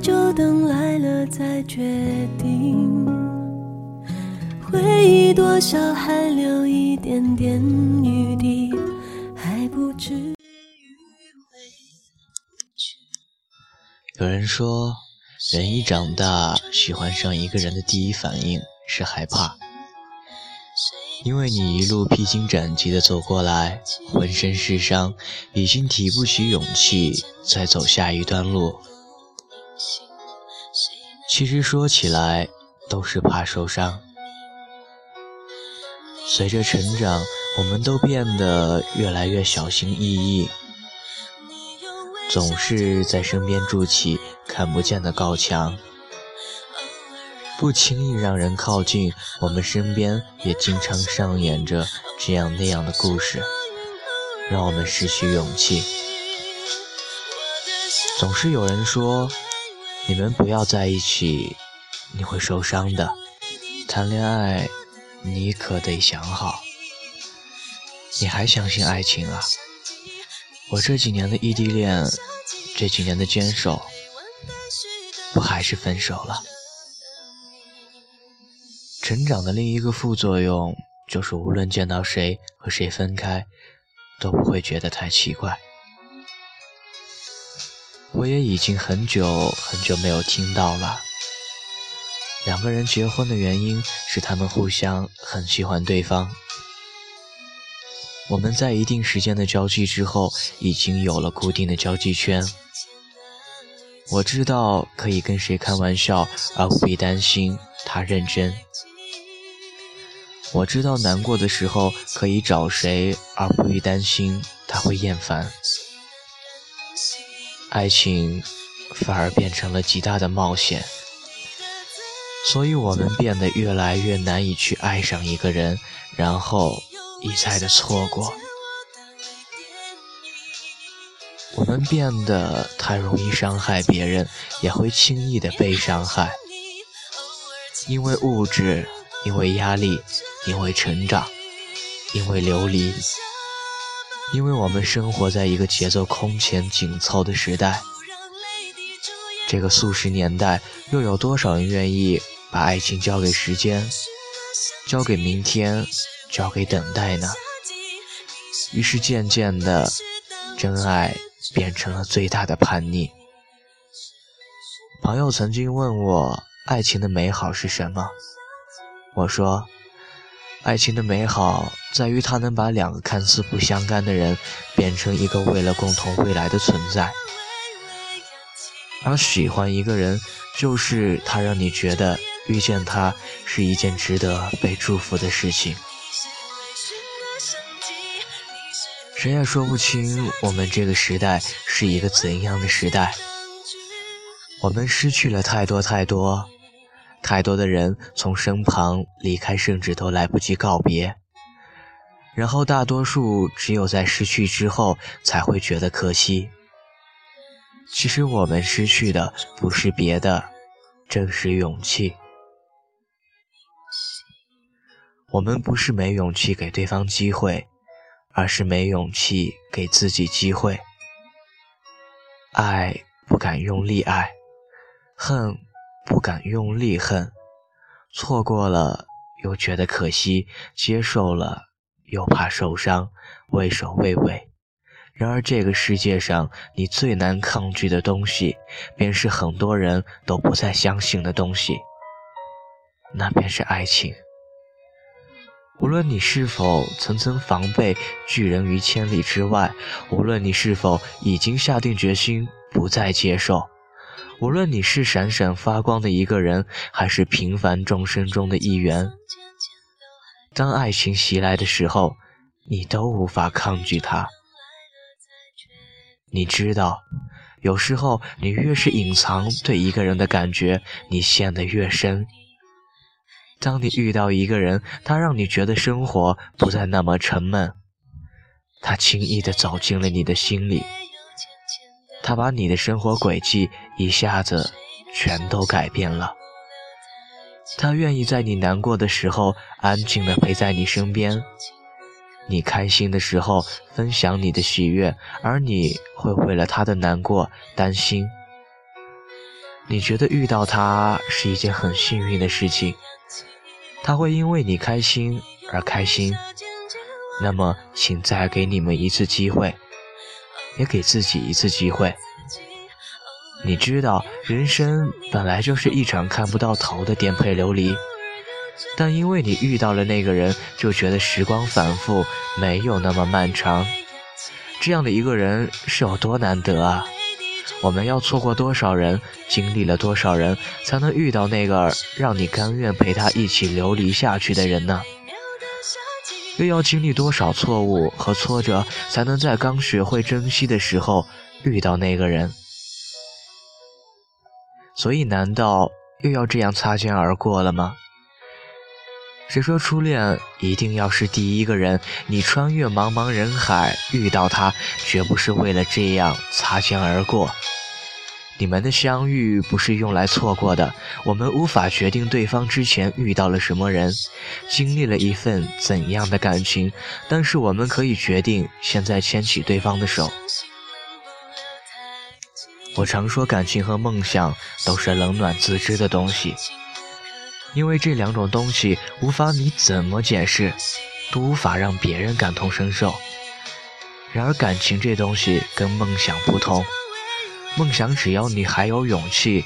就等来了再决定。回忆多少还留一点点余地，还不至于有人说，人一长大，喜欢上一个人的第一反应是害怕，因为你一路披荆斩棘的走过来，浑身是伤，已经提不起勇气再走下一段路。其实说起来，都是怕受伤。随着成长，我们都变得越来越小心翼翼，总是在身边筑起看不见的高墙，不轻易让人靠近。我们身边也经常上演着这样那样的故事，让我们失去勇气。总是有人说。你们不要在一起，你会受伤的。谈恋爱，你可得想好。你还相信爱情啊？我这几年的异地恋，这几年的坚守，不还是分手了？成长的另一个副作用，就是无论见到谁和谁分开，都不会觉得太奇怪。我也已经很久很久没有听到了。两个人结婚的原因是他们互相很喜欢对方。我们在一定时间的交际之后，已经有了固定的交际圈。我知道可以跟谁开玩笑，而不必担心他认真。我知道难过的时候可以找谁，而不必担心他会厌烦。爱情反而变成了极大的冒险，所以我们变得越来越难以去爱上一个人，然后一再的错过。我们变得太容易伤害别人，也会轻易的被伤害，因为物质，因为压力，因为成长，因为流离。因为我们生活在一个节奏空前紧凑的时代，这个速食年代，又有多少人愿意把爱情交给时间，交给明天，交给等待呢？于是渐渐的，真爱变成了最大的叛逆。朋友曾经问我，爱情的美好是什么？我说。爱情的美好在于，它能把两个看似不相干的人变成一个为了共同未来的存在。而喜欢一个人，就是他让你觉得遇见他是一件值得被祝福的事情。谁也说不清我们这个时代是一个怎样的时代。我们失去了太多太多。太多的人从身旁离开，甚至都来不及告别。然后大多数只有在失去之后才会觉得可惜。其实我们失去的不是别的，正是勇气。我们不是没勇气给对方机会，而是没勇气给自己机会。爱不敢用力爱，恨。不敢用力恨，错过了又觉得可惜，接受了又怕受伤，畏首畏尾。然而这个世界上，你最难抗拒的东西，便是很多人都不再相信的东西，那便是爱情。无论你是否层层防备拒人于千里之外，无论你是否已经下定决心不再接受。无论你是闪闪发光的一个人，还是平凡众生中的一员，当爱情袭来的时候，你都无法抗拒它。你知道，有时候你越是隐藏对一个人的感觉，你陷得越深。当你遇到一个人，他让你觉得生活不再那么沉闷，他轻易地走进了你的心里。他把你的生活轨迹一下子全都改变了。他愿意在你难过的时候安静的陪在你身边，你开心的时候分享你的喜悦，而你会为了他的难过担心。你觉得遇到他是一件很幸运的事情，他会因为你开心而开心。那么，请再给你们一次机会，也给自己一次机会。你知道，人生本来就是一场看不到头的颠沛流离，但因为你遇到了那个人，就觉得时光反复，没有那么漫长。这样的一个人是有多难得啊！我们要错过多少人，经历了多少人，才能遇到那个让你甘愿陪他一起流离下去的人呢？又要经历多少错误和挫折，才能在刚学会珍惜的时候遇到那个人？所以，难道又要这样擦肩而过了吗？谁说初恋一定要是第一个人？你穿越茫茫人海遇到他，绝不是为了这样擦肩而过。你们的相遇不是用来错过的。我们无法决定对方之前遇到了什么人，经历了一份怎样的感情，但是我们可以决定现在牵起对方的手。我常说，感情和梦想都是冷暖自知的东西。因为这两种东西无法你怎么解释，都无法让别人感同身受。然而感情这东西跟梦想不同，梦想只要你还有勇气，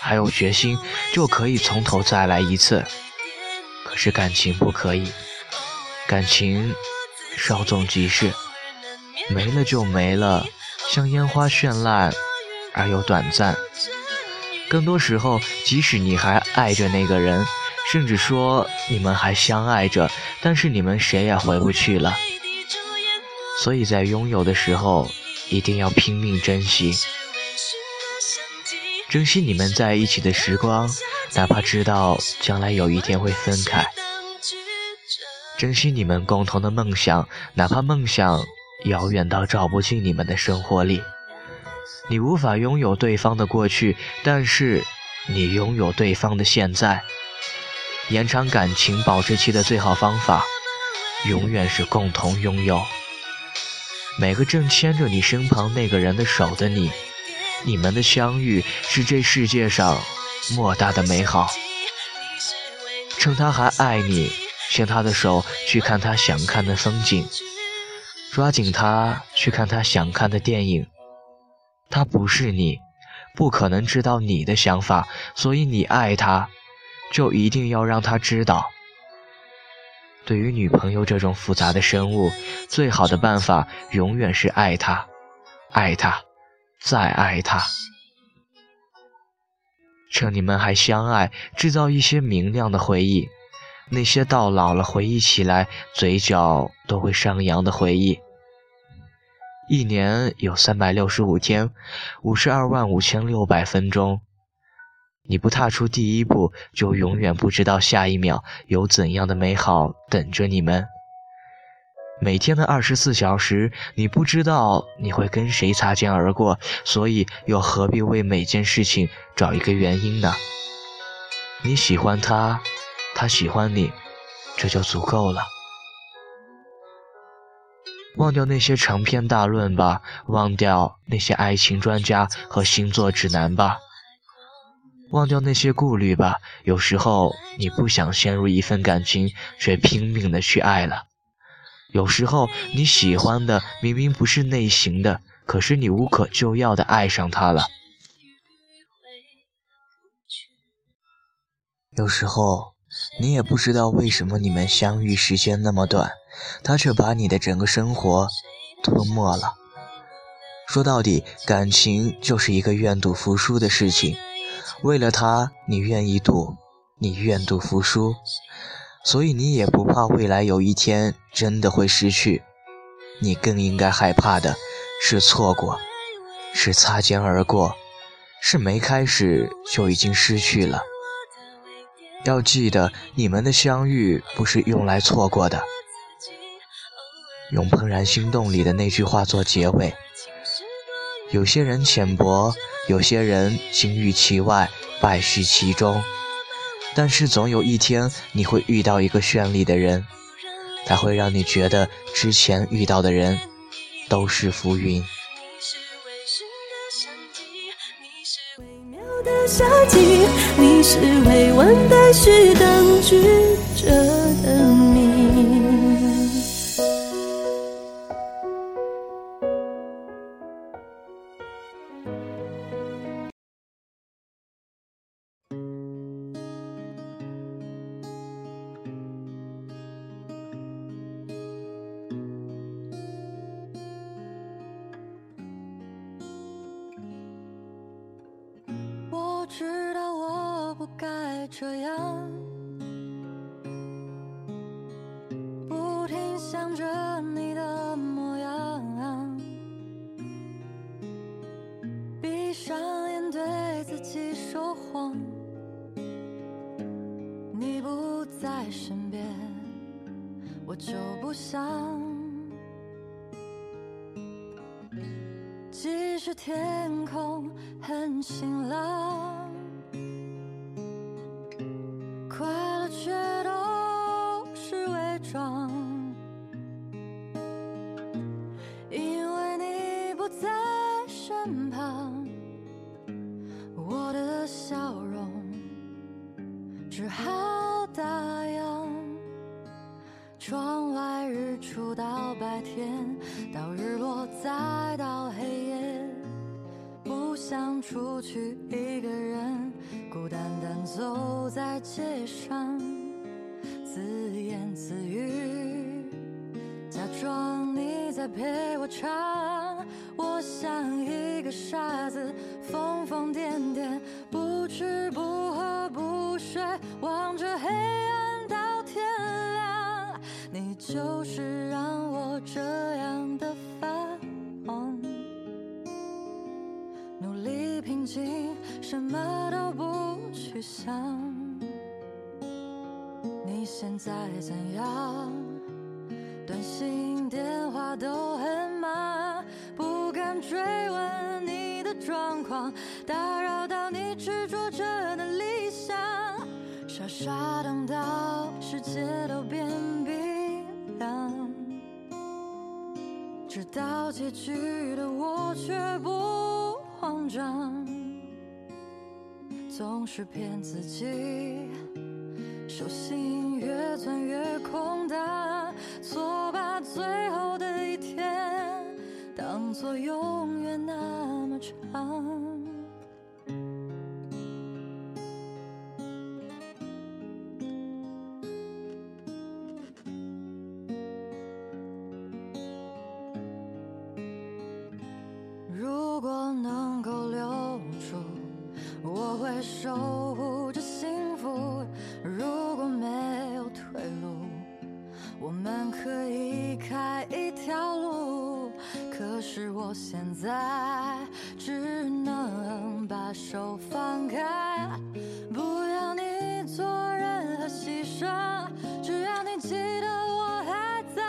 还有决心，就可以从头再来一次。可是感情不可以，感情稍纵即逝，没了就没了，像烟花绚烂而又短暂。更多时候，即使你还爱着那个人，甚至说你们还相爱着，但是你们谁也回不去了。所以在拥有的时候，一定要拼命珍惜，珍惜你们在一起的时光，哪怕知道将来有一天会分开；珍惜你们共同的梦想，哪怕梦想遥远到照不进你们的生活里。你无法拥有对方的过去，但是你拥有对方的现在。延长感情保质期的最好方法，永远是共同拥有。每个正牵着你身旁那个人的手的你，你们的相遇是这世界上莫大的美好。趁他还爱你，牵他的手去看他想看的风景，抓紧他去看他想看的电影。他不是你，不可能知道你的想法，所以你爱他，就一定要让他知道。对于女朋友这种复杂的生物，最好的办法永远是爱她，爱她，再爱他。趁你们还相爱，制造一些明亮的回忆，那些到老了回忆起来嘴角都会上扬的回忆。一年有三百六十五天，五十二万五千六百分钟。你不踏出第一步，就永远不知道下一秒有怎样的美好等着你们。每天的二十四小时，你不知道你会跟谁擦肩而过，所以又何必为每件事情找一个原因呢？你喜欢他，他喜欢你，这就足够了。忘掉那些长篇大论吧，忘掉那些爱情专家和星座指南吧，忘掉那些顾虑吧。有时候你不想陷入一份感情，却拼命的去爱了；有时候你喜欢的明明不是内型的，可是你无可救药的爱上他了；有时候你也不知道为什么你们相遇时间那么短。他却把你的整个生活吞没了。说到底，感情就是一个愿赌服输的事情。为了他，你愿意赌，你愿赌服输，所以你也不怕未来有一天真的会失去。你更应该害怕的是错过，是擦肩而过，是没开始就已经失去了。要记得，你们的相遇不是用来错过的。用《怦然心动》里的那句话做结尾：有些人浅薄，有些人金玉其外，败絮其中。但是总有一天，你会遇到一个绚丽的人，他会让你觉得之前遇到的人都是浮云。夏季，你是未完待续等句着的谜。这样，不停想着你的模样，闭上眼对自己说谎。你不在身边，我就不想。即使天空很晴朗。身旁我的笑容只好打烊窗外日出到白天到日落再到黑夜不想出去一个人孤单单走在街上自言自语假装你在陪我唱我想一傻子，疯疯癫癫，不吃不喝不睡，望着黑暗到天亮。你就是让我这样的发慌。平静，什么都不去想。你现在怎样？短信、电话都很打扰到你执着着的理想。傻傻等到世界都变冰凉，知道结局的我却不。慌张，总是骗自己，手心越攥越空荡，错把最后的一天当作永开一条路。可是我现在只能把手放开，不要你做任何牺牲，只要你记得我还在。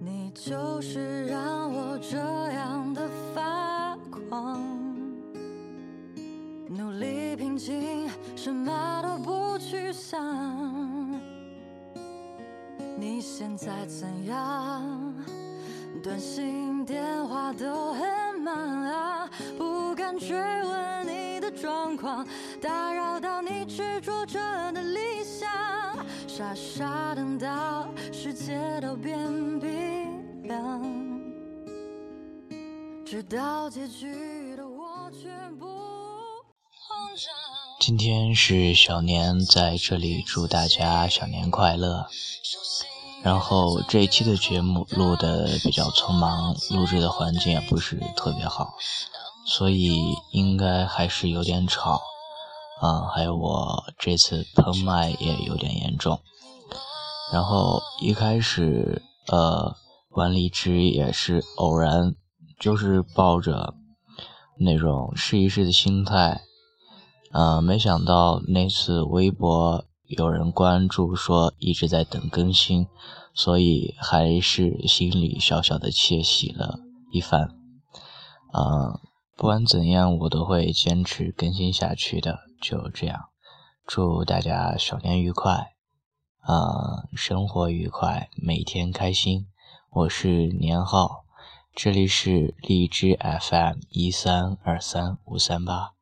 你就是让我这样的发狂。努力平静，什么都你现在怎样？短信、电话都很忙，不敢追问你的状况，打扰到你执着着的理想。傻傻等到世界都变冰凉。直到结局今天是小年，在这里祝大家小年快乐。然后这一期的节目录的比较匆忙，录制的环境也不是特别好，所以应该还是有点吵。啊，还有我这次喷麦也有点严重。然后一开始，呃，玩荔枝也是偶然。就是抱着那种试一试的心态，呃，没想到那次微博有人关注说一直在等更新，所以还是心里小小的窃喜了一番。啊，不管怎样，我都会坚持更新下去的。就这样，祝大家小年愉快，啊，生活愉快，每天开心。我是年浩。这里是荔枝 FM 一三二三五三八。